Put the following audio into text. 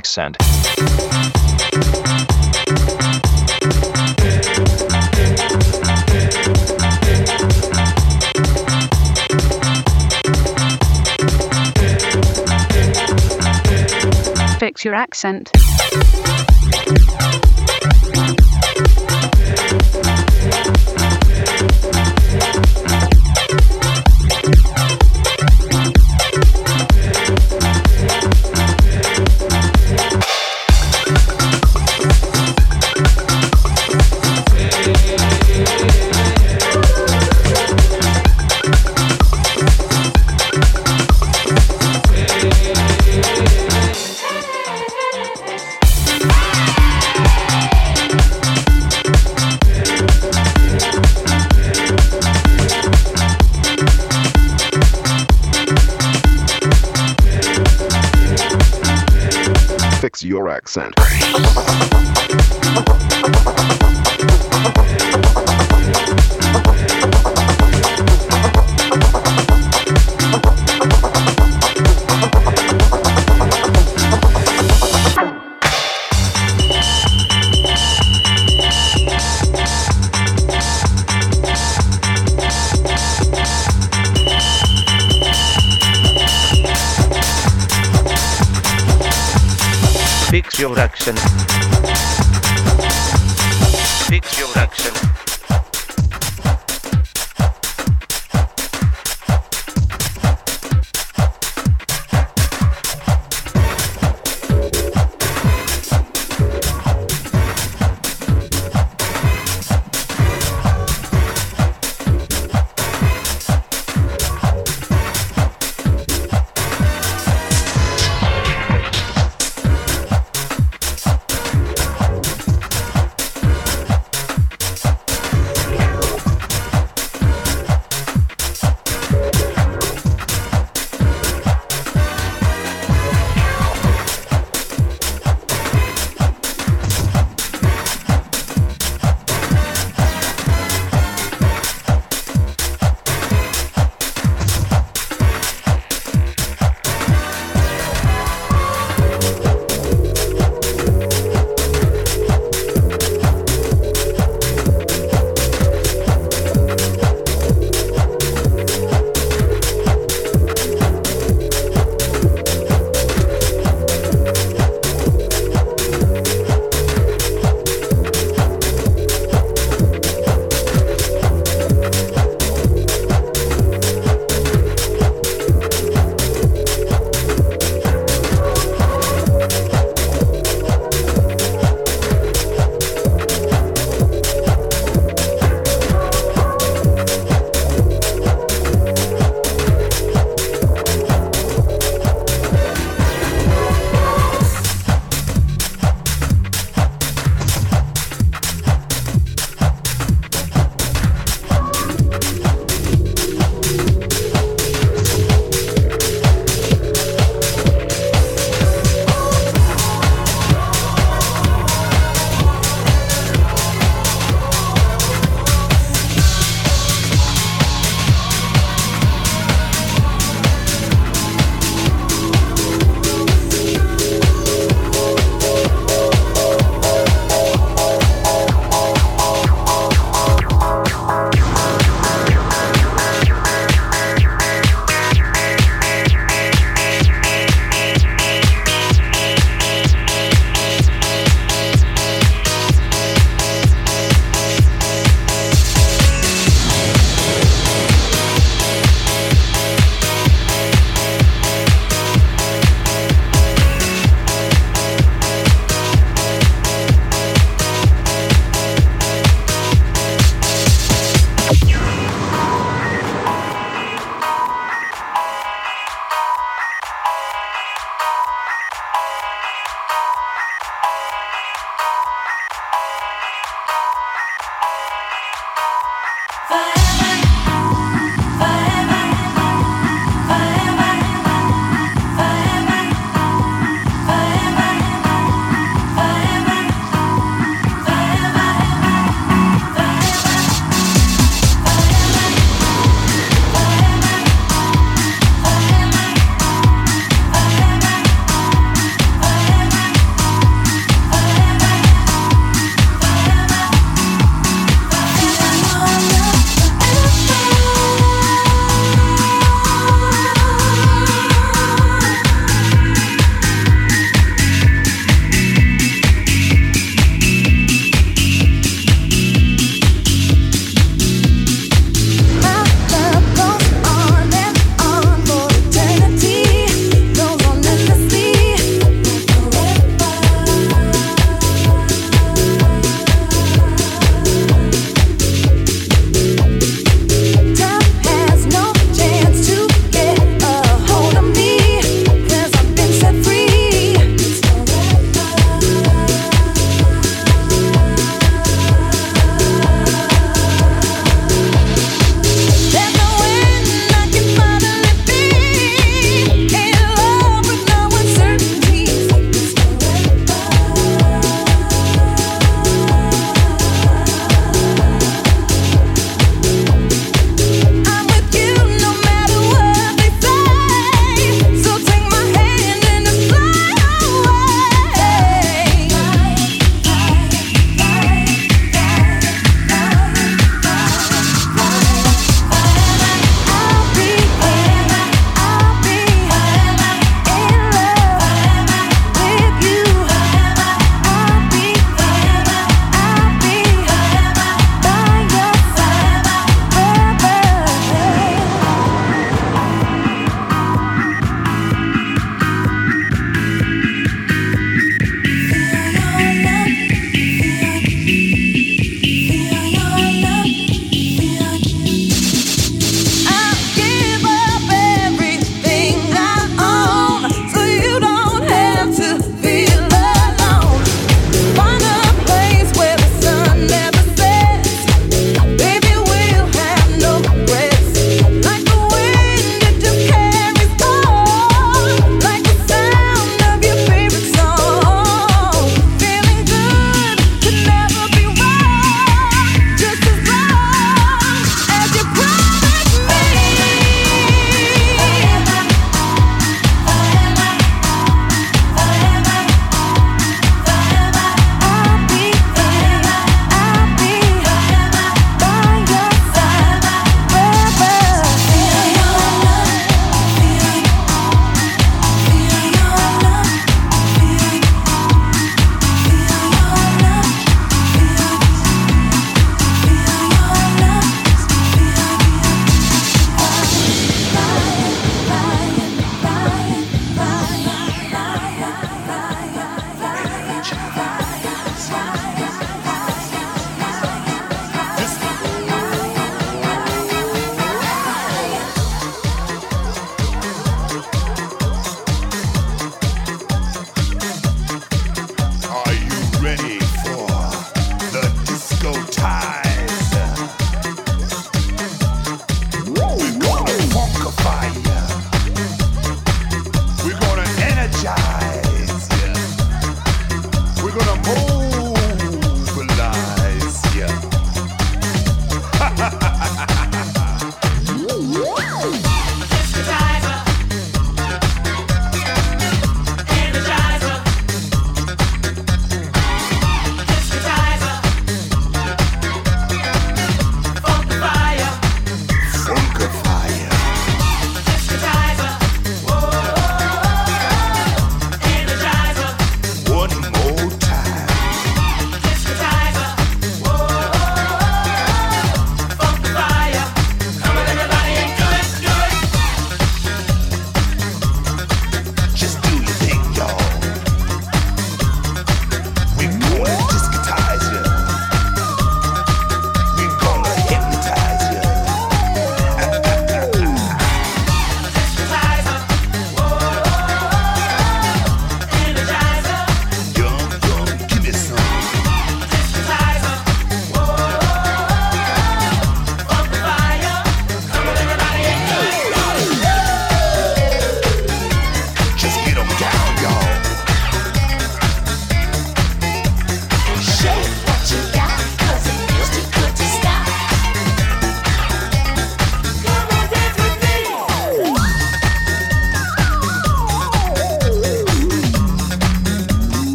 accent. Fix your accent.